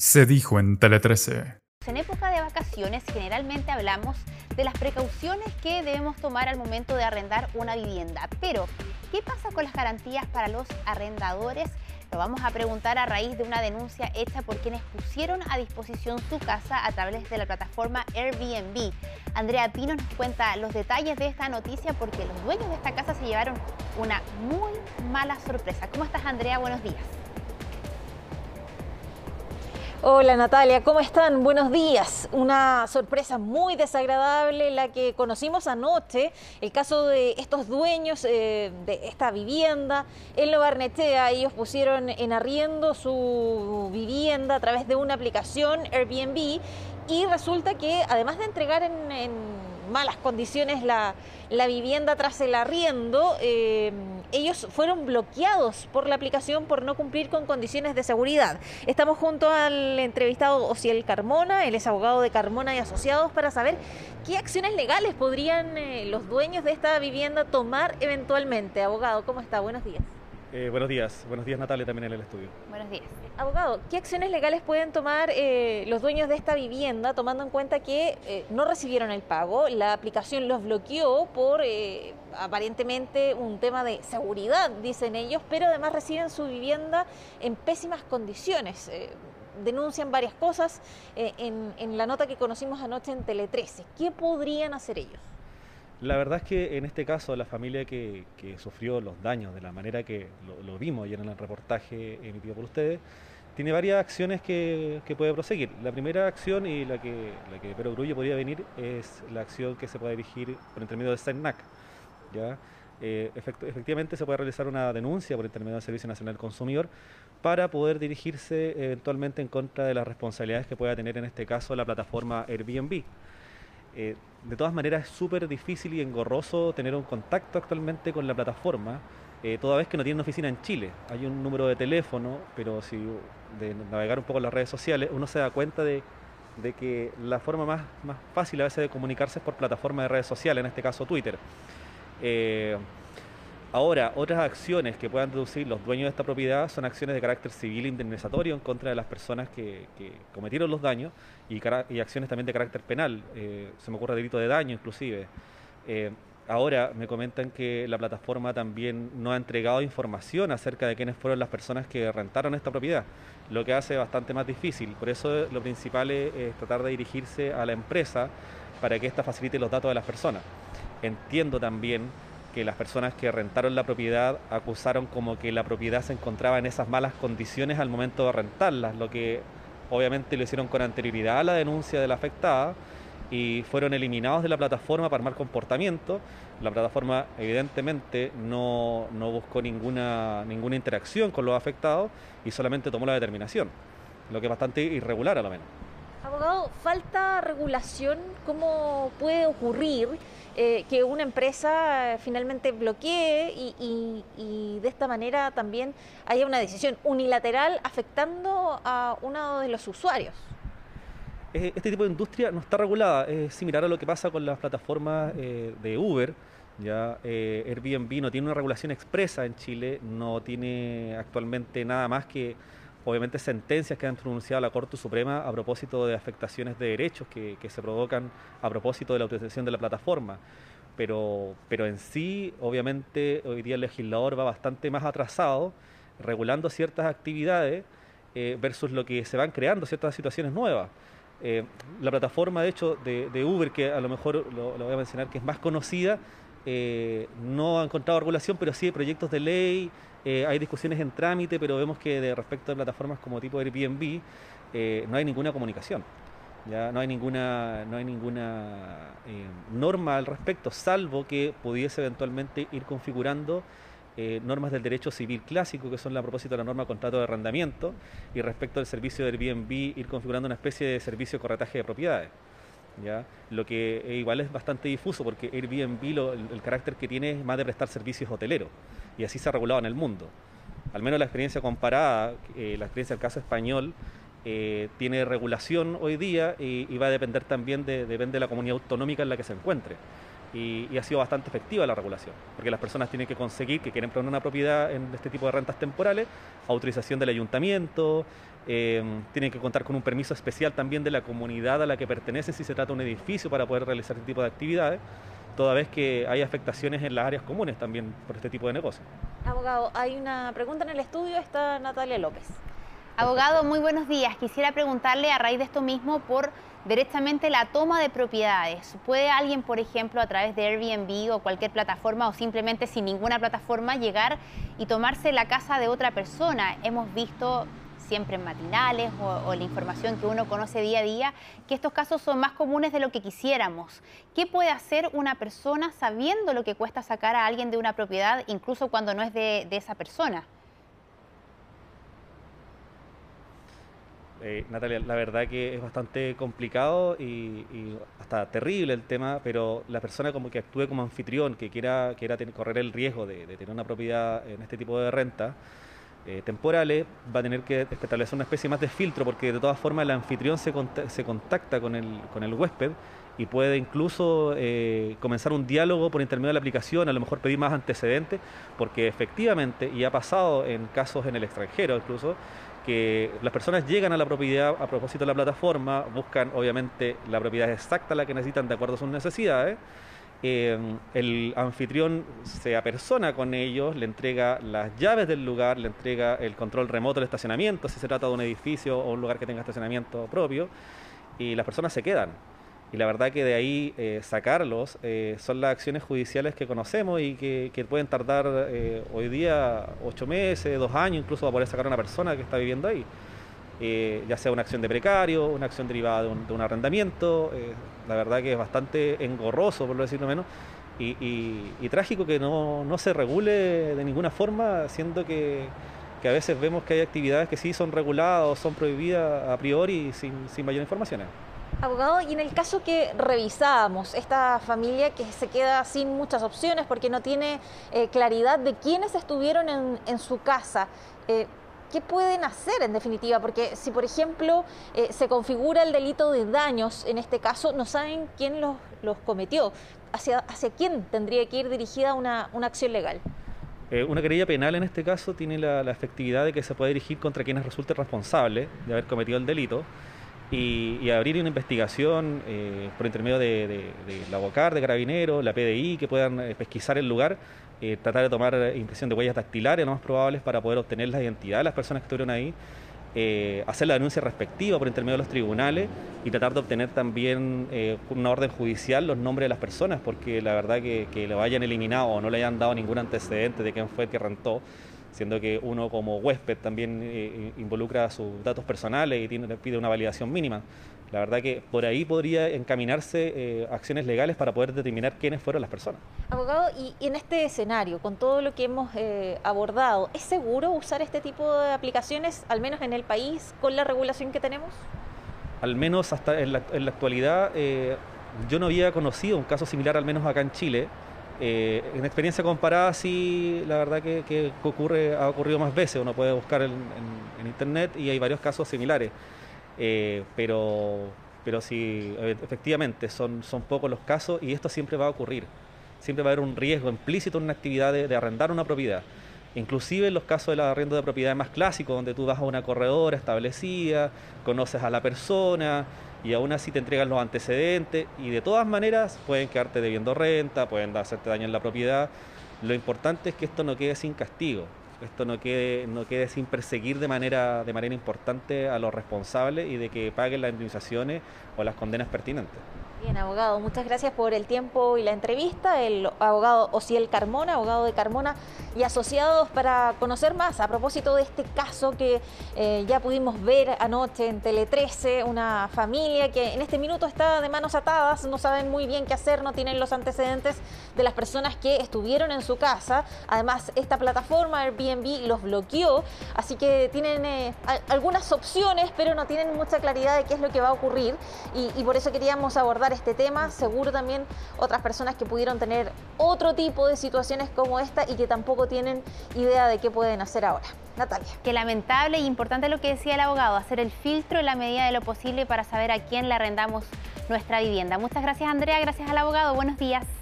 Se dijo en Tele 13. En época de vacaciones generalmente hablamos de las precauciones que debemos tomar al momento de arrendar una vivienda. Pero, ¿qué pasa con las garantías para los arrendadores? Lo vamos a preguntar a raíz de una denuncia hecha por quienes pusieron a disposición su casa a través de la plataforma Airbnb. Andrea Pino nos cuenta los detalles de esta noticia porque los dueños de esta casa se llevaron una muy mala sorpresa. ¿Cómo estás Andrea? Buenos días. Hola Natalia, ¿cómo están? Buenos días. Una sorpresa muy desagradable la que conocimos anoche, el caso de estos dueños eh, de esta vivienda en Lo Barnechea. Ellos pusieron en arriendo su vivienda a través de una aplicación Airbnb y resulta que además de entregar en malas condiciones la, vivienda tras el arriendo, eh, ellos fueron bloqueados por la aplicación por no cumplir con condiciones de seguridad. Estamos junto al entrevistado Ociel Carmona, él es abogado de Carmona y Asociados, para saber qué acciones legales podrían eh, los dueños de esta vivienda tomar eventualmente. Abogado, ¿cómo está? Buenos días. Eh, buenos días, buenos días Natalia también en el estudio. Buenos días. Abogado, ¿qué acciones legales pueden tomar eh, los dueños de esta vivienda tomando en cuenta que eh, no recibieron el pago? La aplicación los bloqueó por aparentemente un tema de seguridad, dicen ellos, pero además reciben su vivienda en pésimas condiciones denuncian varias cosas en, en, la nota que conocimos anoche en Tele 13. ¿Qué podrían hacer ellos? La verdad es que en este caso la familia que, sufrió los daños de la manera que lo, vimos ayer en el reportaje emitido por ustedes, tiene varias acciones que, puede proseguir. La primera acción y la que, la que Pedro Grullo podría venir es la acción que se puede dirigir por intermedio de SENAC. Eh, efectivamente se puede realizar una denuncia por intermedio del Servicio Nacional del Consumidor para poder dirigirse eventualmente en contra de las responsabilidades que pueda tener en este caso la plataforma Airbnb. Eh, de todas maneras es súper difícil y engorroso tener un contacto actualmente con la plataforma, eh, toda vez que no tiene una oficina en Chile. Hay un número de teléfono, pero si de navegar un poco las redes sociales, uno se da cuenta de, que la forma más, más, fácil a veces de comunicarse es por plataformas de redes sociales, en este caso Twitter. Eh, Ahora, otras acciones que puedan deducir los dueños de esta propiedad son acciones de carácter civil indemnizatorio en contra de las personas que, cometieron los daños y, acciones también de carácter penal. Eh, se me ocurre delito de daño inclusive. Eh, ahora me comentan que la plataforma también no ha entregado información acerca de quiénes fueron las personas que rentaron esta propiedad, lo que hace bastante más difícil. Por eso lo principal es tratar de dirigirse a la empresa para que ésta facilite los datos de las personas. Entiendo también que las personas que rentaron la propiedad acusaron como que la propiedad se encontraba en esas malas condiciones al momento de rentarlas, lo que obviamente lo hicieron con anterioridad a la denuncia de la afectada y fueron eliminados de la plataforma para mal comportamiento. La plataforma evidentemente no, no buscó ninguna, ninguna interacción con los afectados y solamente tomó la determinación, lo que es bastante irregular a lo menos. Abogado, ¿falta regulación? ¿Cómo puede ocurrir? Eh, que una empresa finalmente bloquee y, de esta manera también haya una decisión unilateral afectando a uno de los usuarios. Eh, este tipo de industria no está regulada, es similar a lo que pasa con las plataformas eh, de Uber. Ya Airbnb no tiene una regulación expresa en Chile, no tiene actualmente nada más que obviamente sentencias que han pronunciado la Corte Suprema a propósito de afectaciones de derechos que, se provocan a propósito de la utilización de la plataforma. Pero, pero en sí, obviamente, hoy día el legislador va bastante más atrasado, regulando ciertas actividades eh, versus lo que se van creando, ciertas situaciones nuevas. Eh, la plataforma, de hecho, de, Uber, que a lo mejor lo, voy a mencionar, que es más conocida, eh, no ha encontrado regulación, pero sí hay proyectos de ley, eh, hay discusiones en trámite, pero vemos que de respecto a plataformas como tipo Airbnb eh, no hay ninguna comunicación. Ya no hay ninguna, no hay ninguna eh, norma al respecto, salvo que pudiese eventualmente ir configurando normas del derecho civil clásico, que son a propósito de la norma de contrato de arrendamiento, y respecto al servicio de Airbnb, ir configurando una especie de servicio de corretaje de propiedades. Lo que igual es bastante difuso porque Airbnb el, carácter que tiene es más de prestar servicios hoteleros y así se ha regulado en el mundo. Al menos la experiencia comparada, eh, la experiencia del caso español, eh, tiene regulación hoy día y, va a depender también de, depende de la comunidad autonómica en la que se encuentre. Y, ha sido bastante efectiva la regulación, porque las personas tienen que conseguir que quieren poner una propiedad en este tipo de rentas temporales, autorización del ayuntamiento, eh, tienen que contar con un permiso especial también de la comunidad a la que pertenecen si se trata de un edificio para poder realizar este tipo de actividades, toda vez que hay afectaciones en las áreas comunes también por este tipo de negocio. Abogado, hay una pregunta en el estudio, está Natalia López. Abogado, muy buenos días. Quisiera preguntarle a raíz de esto mismo por directamente la toma de propiedades. ¿Puede alguien, por ejemplo, a través de Airbnb o cualquier plataforma o simplemente sin ninguna plataforma llegar y tomarse la casa de otra persona? Hemos visto siempre en matinales o, la información que uno conoce día a día, que estos casos son más comunes de lo que quisiéramos. ¿Qué puede hacer una persona sabiendo lo que cuesta sacar a alguien de una propiedad, incluso cuando no es de, esa persona? Eh, Natalia, la verdad que es bastante complicado y, hasta terrible el tema, pero la persona como que actúe como anfitrión, que quiera, correr el riesgo de, tener una propiedad en este tipo de renta, eh, temporales, va a tener que establecer una especie más de filtro porque de todas formas el anfitrión se, se contacta con el, con el huésped y puede incluso eh, comenzar un diálogo por intermedio de la aplicación, a lo mejor pedir más antecedentes, porque efectivamente, y ha pasado en casos en el extranjero incluso, las personas llegan a la propiedad a propósito de la plataforma, buscan obviamente la propiedad exacta la que necesitan de acuerdo a sus necesidades, Em, el anfitrión se apersona con ellos, le entrega las llaves del lugar, le entrega el control remoto del estacionamiento, si se trata de un edificio o un lugar que tenga estacionamiento propio, y las personas se quedan. Y la verdad que de ahí eh, sacarlos eh, son las acciones judiciales que conocemos y que, pueden tardar eh, hoy día ocho meses, dos años, incluso para poder sacar a una persona que está viviendo ahí. Ya sea una acción de precario, una acción derivada de un, arrendamiento. Eh, la verdad que es bastante engorroso, por lo decirlo menos, y, trágico que no, se regule de ninguna forma, siendo que, a veces vemos que hay actividades que sí son reguladas o son prohibidas a priori sin, sin mayor información. Abogado, y en el caso que revisábamos, esta familia que se queda sin muchas opciones porque no tiene eh, claridad de quiénes estuvieron en, su casa, ¿qué pueden hacer en definitiva? Porque si, por ejemplo, eh, se configura el delito de daños, en este caso, no saben quién los, cometió. ¿Hacia, ¿Hacia quién tendría que ir dirigida una, acción legal? Eh, una querella penal en este caso tiene la, efectividad de que se puede dirigir contra quienes resulte responsable de haber cometido el delito y, abrir una investigación eh, por intermedio de, la BOCAR, de Carabineros, la PDI, que puedan pesquisar el lugar eh, tratar de tomar impresión de huellas dactilares, lo más probables, para poder obtener la identidad de las personas que estuvieron ahí, eh, hacer la denuncia respectiva por intermedio de los tribunales y tratar de obtener también eh, una orden judicial los nombres de las personas, porque la verdad que, que lo hayan eliminado o no le hayan dado ningún antecedente de quién fue el que rentó, siendo que uno como huésped también involucra sus datos personales y tiene, pide una validación mínima. La verdad que por ahí podría encaminarse eh, acciones legales para poder determinar quiénes fueron las personas. Abogado, y, en este escenario, con todo lo que hemos eh, abordado, ¿es seguro usar este tipo de aplicaciones, al menos en el país, con la regulación que tenemos? Al menos hasta en la, actualidad, eh, yo no había conocido un caso similar, al menos acá en Chile. En experiencia comparada, sí, la verdad que, ocurre, ha ocurrido más veces. Uno puede buscar en internet y hay varios casos similares. Eh, pero, pero sí, eh, efectivamente, son, son pocos los casos y esto siempre va a ocurrir. Siempre va a haber un riesgo implícito en una actividad de, arrendar una propiedad. Inclusive en los casos del arrendo de propiedad más clásicos, donde tú vas a una corredora establecida, conoces a la persona y aún así te entregan los antecedentes y de todas maneras pueden quedarte debiendo renta, pueden hacerte daño en la propiedad. Lo importante es que esto no quede sin castigo esto no quede, no quede sin perseguir de manera, de manera importante a los responsables y de que paguen las indemnizaciones o las condenas pertinentes. Bien, abogado, muchas gracias por el tiempo y la entrevista. El abogado Ociel Carmona, abogado de Carmona y asociados para conocer más a propósito de este caso que eh, ya pudimos ver anoche en Tele 13, una familia que en este minuto está de manos atadas, no saben muy bien qué hacer, no tienen los antecedentes de las personas que estuvieron en su casa. Además, esta plataforma Airbnb los bloqueó, así que tienen eh, algunas opciones, pero no tienen mucha claridad de qué es lo que va a ocurrir y por eso queríamos abordar este tema, seguro también otras personas que pudieron tener otro tipo de situaciones como esta y que tampoco tienen idea de qué pueden hacer ahora. Natalia. Qué lamentable e importante lo que decía el abogado, hacer el filtro en la medida de lo posible para saber a quién le arrendamos nuestra vivienda. Muchas gracias Andrea, gracias al abogado, buenos días.